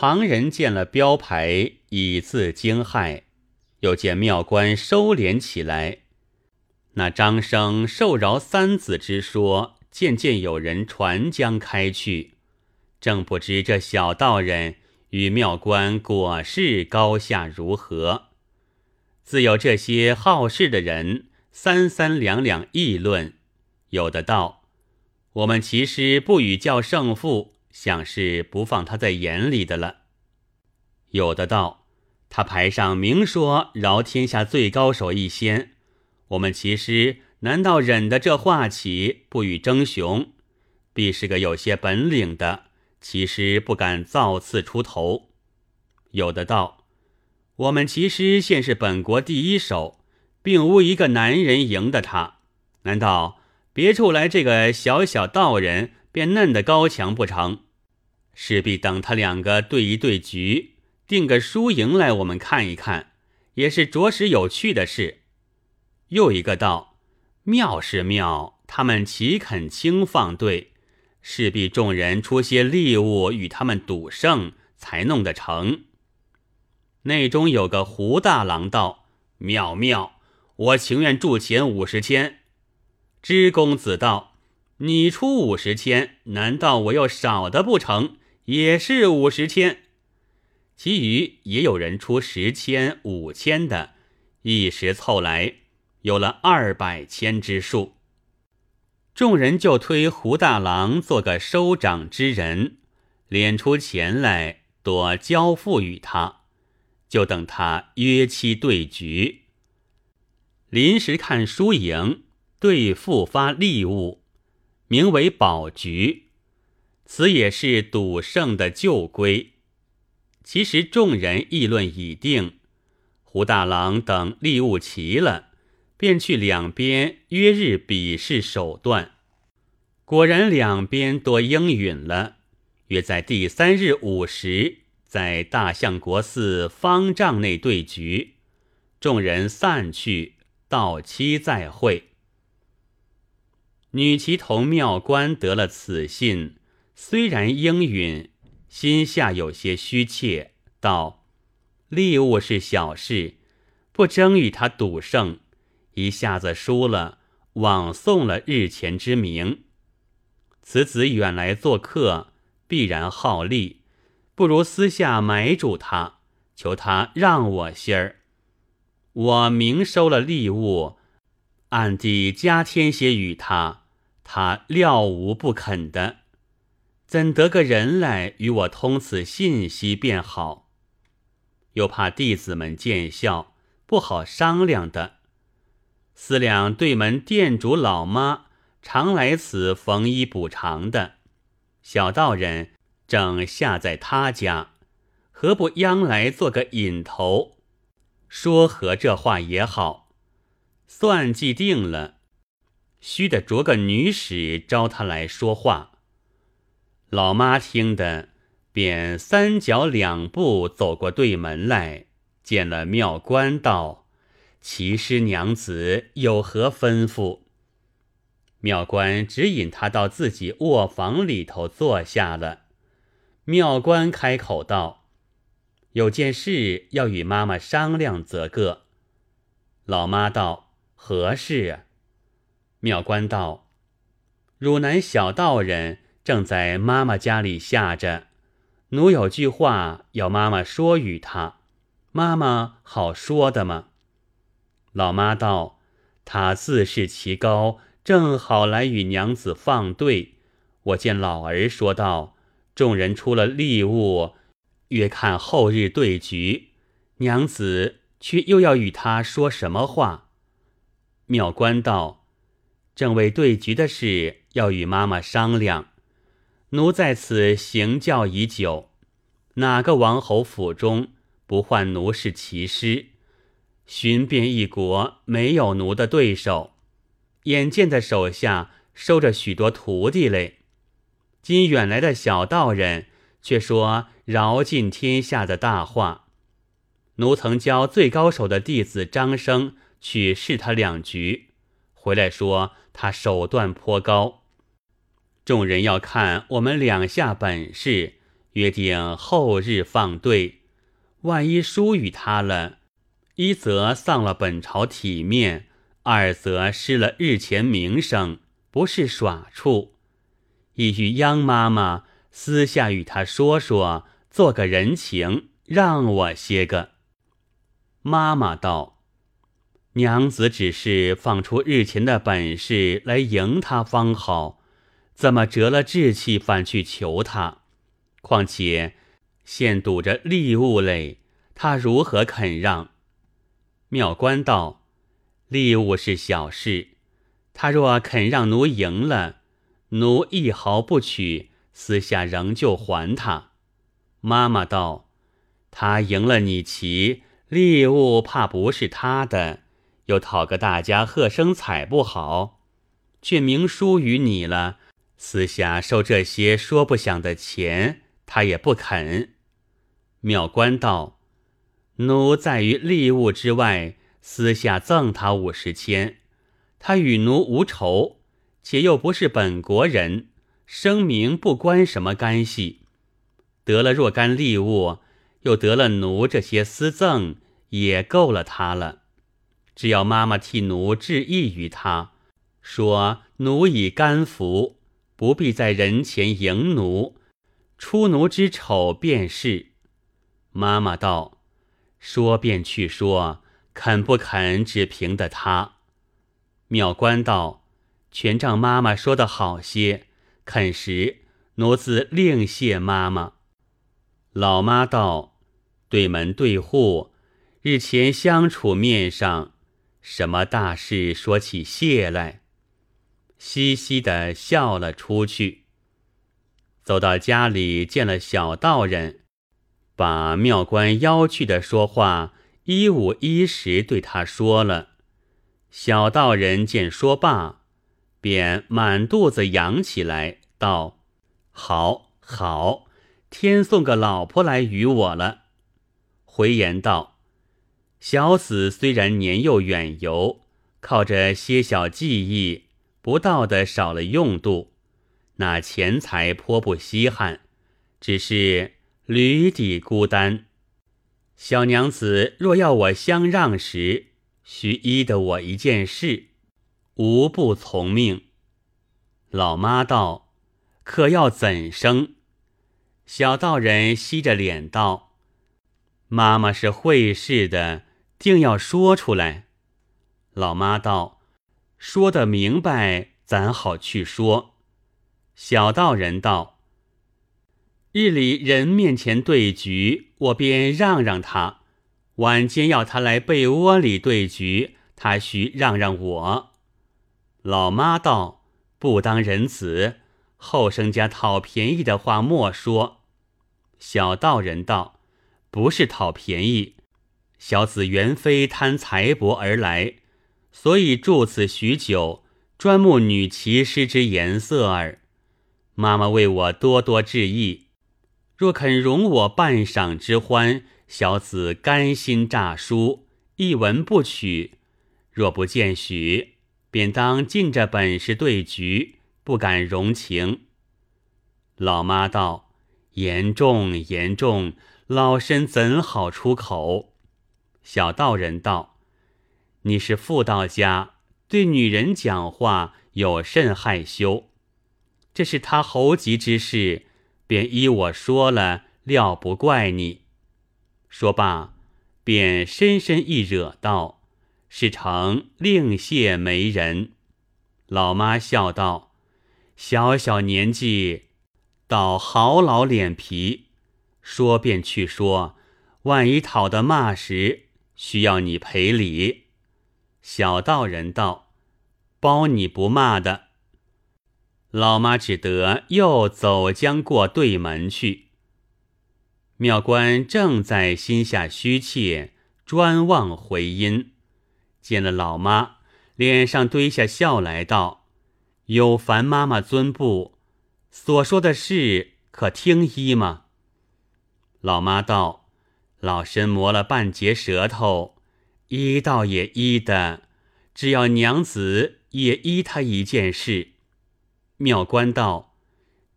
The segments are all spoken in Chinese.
旁人见了标牌，以自惊骇；又见庙官收敛起来。那张生受饶三子之说，渐渐有人传将开去。正不知这小道人与庙官果是高下如何，自有这些好事的人三三两两议论。有的道：“我们其实不与教胜负，想是不放他在眼里的了。”有的道：“他牌上明说饶天下最高手一仙。”我们其实难道忍得这话起不与争雄？必是个有些本领的，其实不敢造次出头。有的道，我们其实现是本国第一手，并无一个男人赢得他。难道别处来这个小小道人便嫩得高强不成？势必等他两个对一对局，定个输赢来，我们看一看，也是着实有趣的事。又一个道：“妙是妙，他们岂肯轻放对？势必众人出些利物与他们赌胜，才弄得成。”内中有个胡大郎道：“妙妙，我情愿铸钱五十千。”知公子道：“你出五十千，难道我又少的不成？也是五十千。”其余也有人出十千、五千的，一时凑来。有了二百千之数，众人就推胡大郎做个收掌之人，敛出钱来，多交付与他，就等他约期对局。临时看输赢，对付发利物，名为保局。此也是赌圣的旧规。其实众人议论已定，胡大郎等利物齐了。便去两边约日比试手段，果然两边多应允了。约在第三日午时，在大相国寺方丈内对局。众人散去，到期再会。女骑同庙官得了此信，虽然应允，心下有些虚怯，道：“利物是小事，不争与他赌胜。”一下子输了，枉送了日前之名。此子远来做客，必然好利，不如私下买主他，求他让我些儿。我明收了利物，暗地加添些与他，他料无不肯的。怎得个人来与我通此信息便好？又怕弟子们见笑，不好商量的。思量对门店主老妈常来此缝衣补偿的，小道人正下在他家，何不央来做个引头？说和这话也好，算计定了，须得着个女使招他来说话。老妈听得，便三脚两步走过对门来，见了庙官道。齐师娘子有何吩咐？庙官指引他到自己卧房里头坐下了。庙官开口道：“有件事要与妈妈商量，则个。”老妈道：“何事？”庙官道：“汝南小道人正在妈妈家里下着，奴有句话要妈妈说与他，妈妈好说的吗？”老妈道：“他自视其高，正好来与娘子放对。我见老儿说道，众人出了利物，约看后日对局。娘子却又要与他说什么话？”妙官道：“正为对局的事要与妈妈商量。奴在此行教已久，哪个王侯府中不唤奴是骑师？”寻遍一国，没有奴的对手。眼见的手下收着许多徒弟嘞，今远来的小道人却说饶尽天下的大话。奴曾教最高手的弟子张生去试他两局，回来说他手段颇高。众人要看我们两下本事，约定后日放对。万一疏于他了，一则丧了本朝体面，二则失了日前名声，不是耍处。意与央妈妈私下与他说说，做个人情，让我些个。妈妈道：“娘子只是放出日前的本事来迎他方好，怎么折了志气反去求他？况且现堵着利物嘞，他如何肯让？”妙观道：“利物是小事，他若肯让奴赢了。”奴一毫不取，私下仍旧还他。妈妈道：“他赢了你棋，利物怕不是他的，又讨个大家贺声彩不好，却明输于你了。私下收这些说不响的钱，他也不肯。”妙官道：“奴在于利物之外，私下赠他五十千，他与奴无仇。”且又不是本国人，声名不关什么干系。得了若干利物，又得了奴这些私赠，也够了他了。只要妈妈替奴致意于他，说奴已甘服，不必在人前迎奴，出奴之丑便是。妈妈道：“说便去说，肯不肯只凭的他。”妙观道。全仗妈妈说的好些，肯时奴自另谢妈妈。老妈道：“对门对户，日前相处面上，什么大事说起谢来？”嘻嘻的笑了出去。走到家里，见了小道人，把庙官邀去的说话一五一十对他说了。小道人见说罢。便满肚子扬起来，道：“好，好，天送个老婆来与我了。”回言道：“小子虽然年幼远游，靠着些小技艺，不到的少了用度，那钱财颇不稀罕，只是驴底孤单。小娘子若要我相让时，须依的我一件事。”无不从命。老妈道：“可要怎生？”小道人吸着脸道：“妈妈是会事的，定要说出来。”老妈道：“说得明白，咱好去说。”小道人道：“日里人面前对局，我便让让他；晚间要他来被窝里对局，他须让让我。”老妈道：“不当人子，后生家讨便宜的话莫说。”小道人道：“不是讨便宜，小子原非贪财帛而来，所以住此许久，专慕女骑师之颜色耳。妈妈为我多多致意，若肯容我半晌之欢，小子甘心诈书，一文不取；若不见许。”便当尽着本事对局，不敢容情。老妈道：“严重严重，老身怎好出口？”小道人道：“你是妇道家，对女人讲话有甚害羞？这是他猴急之事，便依我说了，料不怪你。”说罢，便深深一惹道。是成另谢媒人，老妈笑道：“小小年纪，倒好老脸皮。说便去说，万一讨得骂时，需要你赔礼。”小道人道：“包你不骂的。”老妈只得又走将过对门去。庙官正在心下虚怯，专望回音。见了老妈，脸上堆下笑来，道：“有烦妈妈尊布？所说的事可听一吗？”老妈道：“老身磨了半截舌头，医倒也医的，只要娘子也医他一件事。”妙观道：“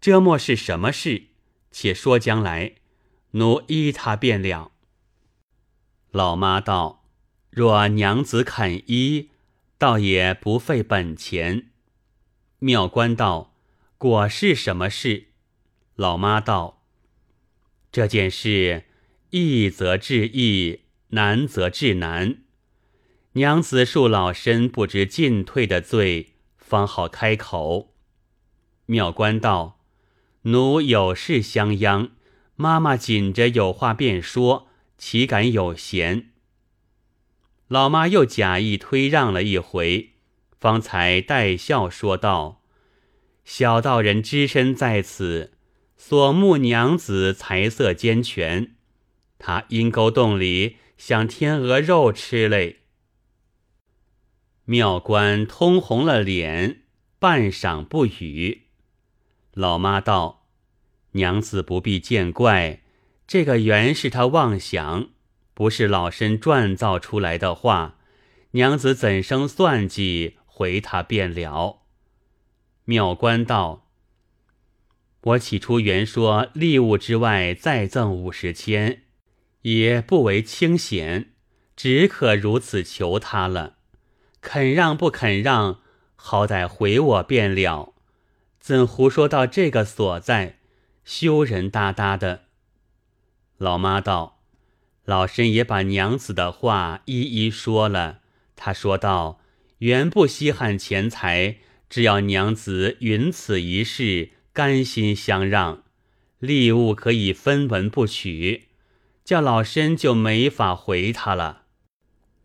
这莫是什么事？且说将来，奴依他便了。”老妈道：“若娘子肯依，倒也不费本钱。”妙观道：“果是什么事？”老妈道：“这件事易则治易，难则治难。娘子恕老身不知进退的罪，方好开口。”妙观道：“奴有事相央，妈妈紧着有话便说。”岂敢有闲？老妈又假意推让了一回，方才带笑说道：“小道人只身在此，所慕娘子才色兼全，他阴沟洞里想天鹅肉吃嘞。”妙官通红了脸，半晌不语。老妈道：“娘子不必见怪。”这个原是他妄想，不是老身撰造出来的话。娘子怎生算计？回他便了。妙官道：“我起初原说利物之外再赠五十千，也不为清闲，只可如此求他了。肯让不肯让，好歹回我便了。怎胡说到这个所在？羞人哒哒的。”老妈道：“老身也把娘子的话一一说了。他说道：‘原不稀罕钱财，只要娘子允此一事，甘心相让，利物可以分文不取。’叫老身就没法回他了，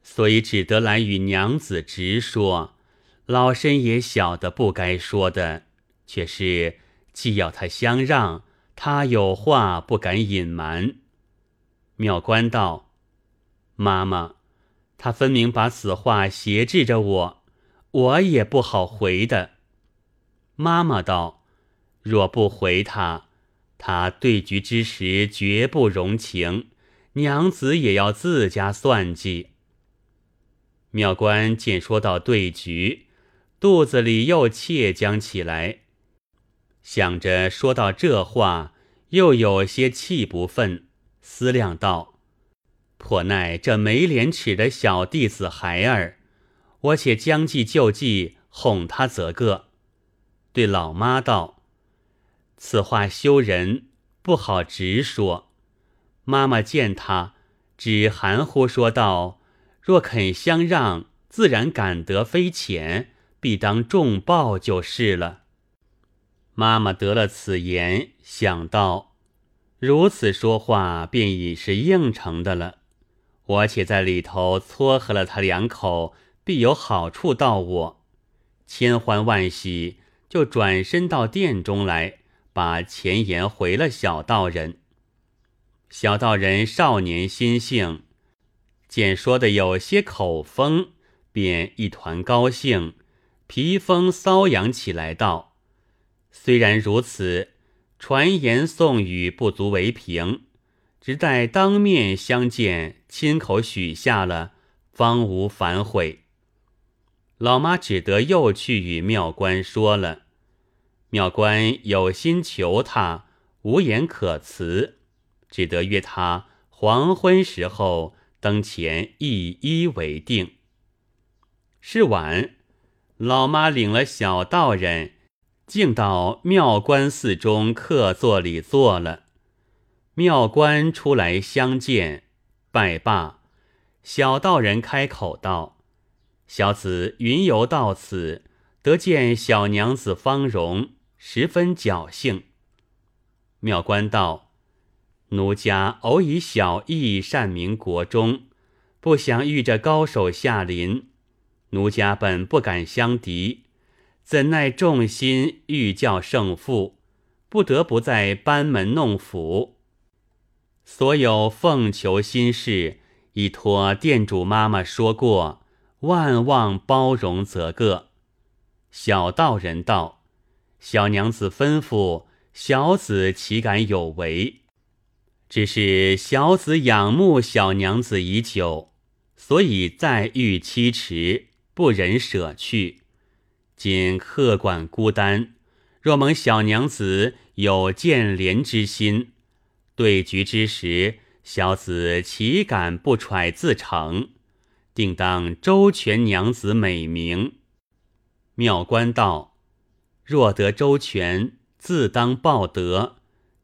所以只得来与娘子直说。老身也晓得不该说的，却是既要他相让，他有话不敢隐瞒。”妙观道：“妈妈，他分明把此话挟制着我，我也不好回的。”妈妈道：“若不回他，他对局之时绝不容情，娘子也要自家算计。”妙官见说到对局，肚子里又怯将起来，想着说到这话，又有些气不忿。思量道：“颇奈这没廉耻的小弟子孩儿，我且将计就计，哄他则个。”对老妈道：“此话羞人，不好直说。”妈妈见他，只含糊说道：“若肯相让，自然感得非浅，必当重报就是了。”妈妈得了此言，想到。如此说话，便已是应承的了。我且在里头撮合了他两口，必有好处到我。千欢万喜，就转身到殿中来，把前言回了小道人。小道人少年心性，见说的有些口风，便一团高兴，皮风瘙痒起来，道：“虽然如此。”传言送语不足为凭，只待当面相见，亲口许下了，方无反悔。老妈只得又去与妙观说了，妙观有心求他，无言可辞，只得约他黄昏时候登前一一为定。是晚，老妈领了小道人。竟到妙观寺中客座里坐了，妙观出来相见，拜罢。小道人开口道：“小子云游到此，得见小娘子芳容，十分侥幸。”妙观道：“奴家偶以小义善名国中，不想遇着高手下临，奴家本不敢相敌。”怎奈众心欲教胜负，不得不在班门弄斧。所有奉求心事，已托店主妈妈说过，万望包容则个。小道人道：“小娘子吩咐，小子岂敢有违？只是小子仰慕小娘子已久，所以再遇期迟，不忍舍去。”今客馆孤单，若蒙小娘子有见怜之心，对局之时，小子岂敢不揣自成？定当周全娘子美名。妙观道：若得周全，自当报德，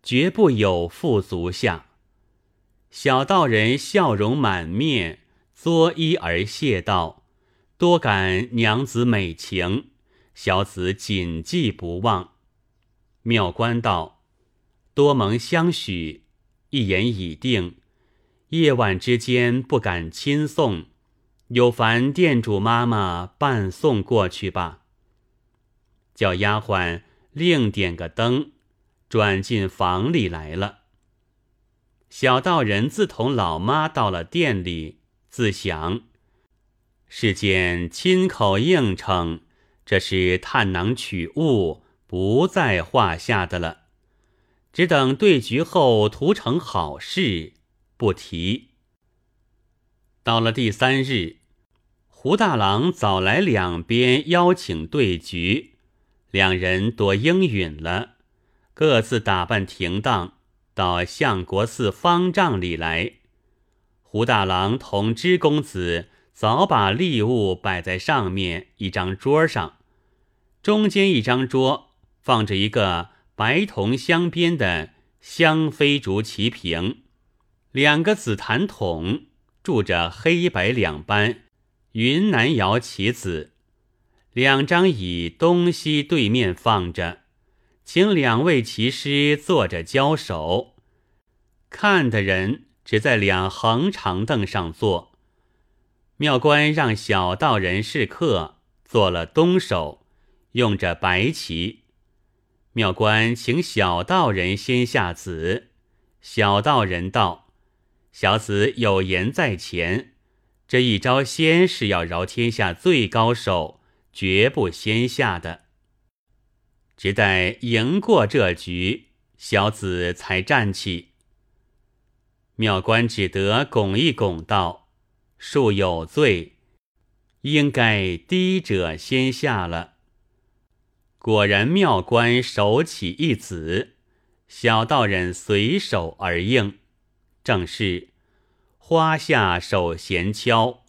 绝不有负足下。小道人笑容满面，作揖而谢道：“多感娘子美情，小子谨记不忘。”妙观道：“多蒙相许，一言已定。夜晚之间不敢亲送，有烦店主妈妈伴送过去吧。”叫丫鬟另点个灯，转进房里来了。小道人自同老妈到了店里，自想：是见亲口应承，这是探囊取物。不在话下的了，只等对局后图成好事，不提。到了第三日，胡大郎早来两边邀请对局，两人多应允了，各自打扮停当，到相国寺方丈里来。胡大郎同知公子早把礼物摆在上面一张桌上，中间一张桌。放着一个白铜镶边的香妃竹棋瓶，两个紫檀桶住着黑白两班云南窑棋子，两张椅东西对面放着，请两位棋师坐着交手。看的人只在两横长凳上坐。庙官让小道人试客，做了东手，用着白棋。妙官请小道人先下子，小道人道：“小子有言在前，这一招先是要饶天下最高手，绝不先下的。只待赢过这局，小子才站起。”妙官只得拱一拱道：“恕有罪，应该低者先下了。”果然，妙官手起一子，小道人随手而应，正是花下手闲敲，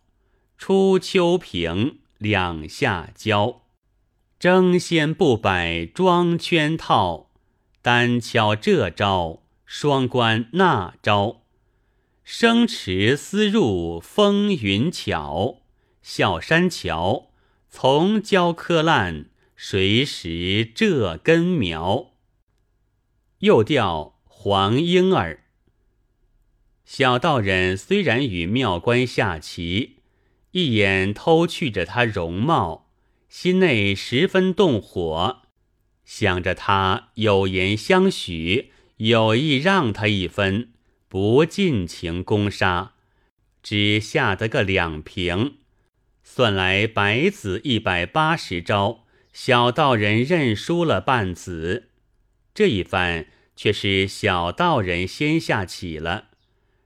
出秋平两下交，争先不摆装圈套，单敲这招，双关那招，生池思入风云巧，小山桥从交柯烂。谁识这根苗？又调黄莺儿。小道人虽然与妙官下棋，一眼偷去着他容貌，心内十分动火，想着他有言相许，有意让他一分，不尽情攻杀，只下得个两平，算来白子一百八十招。小道人认输了半子，这一番却是小道人先下棋了。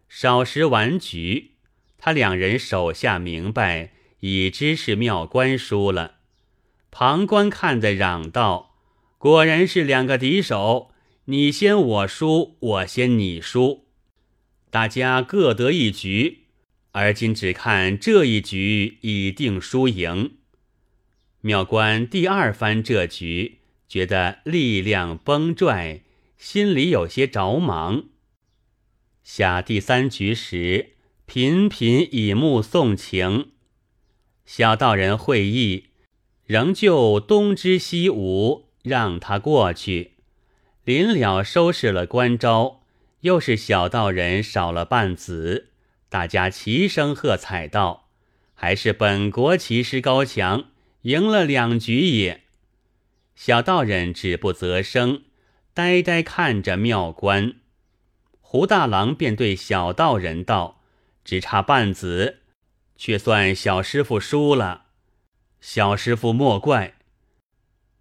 少时完局，他两人手下明白，已知是妙观输了。旁观看的嚷道：“果然是两个敌手，你先我输，我先你输，大家各得一局。而今只看这一局已定输赢。”妙观第二番这局，觉得力量崩拽，心里有些着忙。下第三局时，频频以目送情。小道人会意，仍旧东支西无，让他过去。临了收拾了官招，又是小道人少了半子，大家齐声喝彩道：“还是本国骑师高强。”赢了两局也，小道人止不择声，呆呆看着妙观。胡大郎便对小道人道：“只差半子，却算小师傅输了。小师傅莫怪。”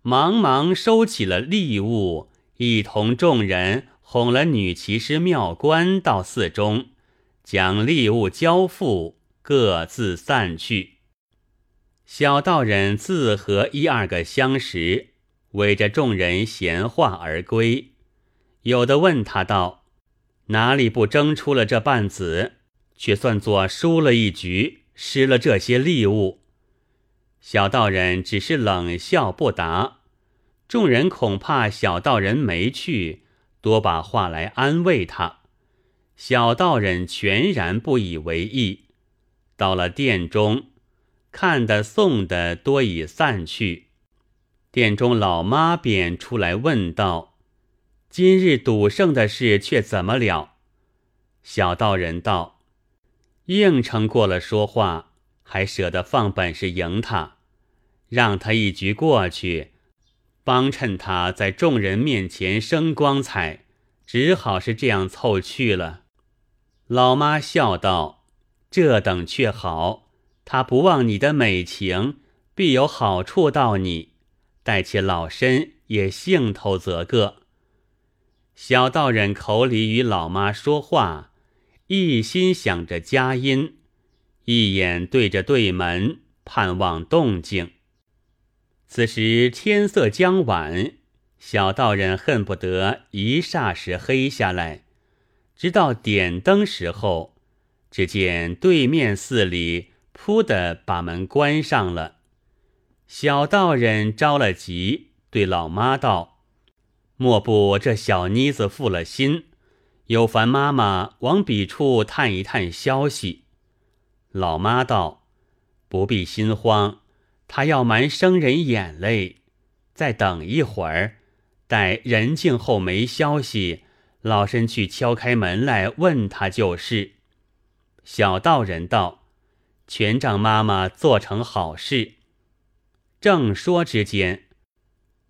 忙忙收起了利物，一同众人哄了女骑师妙观到寺中，将利物交付，各自散去。小道人自和一二个相识，围着众人闲话而归。有的问他道：“哪里不争出了这半子，却算作输了一局，失了这些利物？”小道人只是冷笑不答。众人恐怕小道人没去，多把话来安慰他。小道人全然不以为意。到了殿中，看的送的多已散去。殿中老妈便出来问道：“今日赌圣的事却怎么了？”小道人道：“应承过了说话，还舍得放本事赢他，让他一局过去，帮衬他在众人面前生光彩，只好是这样凑去了。”老妈笑道。这等却好，他不忘你的美情，必有好处到你。待且老身也兴头则个。小道人口里与老妈说话，一心想着佳音，一眼对着对门，盼望动静。此时天色将晚，小道人恨不得一霎时黑下来，直到点灯时候。只见对面寺里扑的把门关上了，小道人着了急，对老妈道：“莫不这小妮子负了心，有烦妈妈往彼处探一探消息。”老妈道：“不必心慌，他要瞒生人眼泪，再等一会儿，待人静后没消息，老身去敲开门来问他就是。”小道人道：“全仗妈妈做成好事。”正说之间，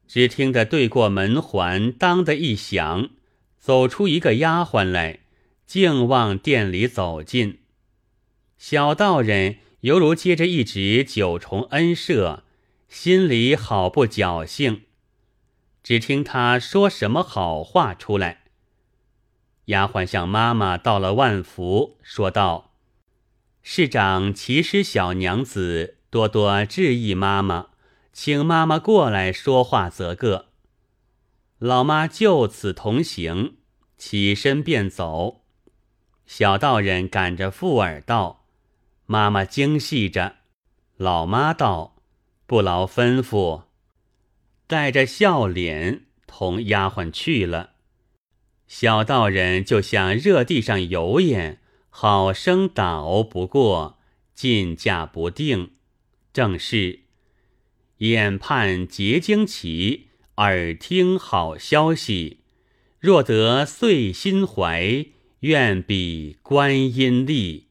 只听得对过门环当的一响，走出一个丫鬟来，静望店里走进。小道人犹如接着一纸九重恩赦，心里好不侥幸。只听他说什么好话出来。丫鬟向妈妈道了万福，说道。市长其实小娘子多多致意妈妈，请妈妈过来说话则个。老妈就此同行，起身便走。小道人赶着附耳道：“妈妈精细着。”老妈道：“不劳吩咐。”带着笑脸同丫鬟去了。小道人就像热地上油烟。好生打熬不过，进驾不定，正是眼盼结惊奇，耳听好消息。若得遂心怀，愿比观音力。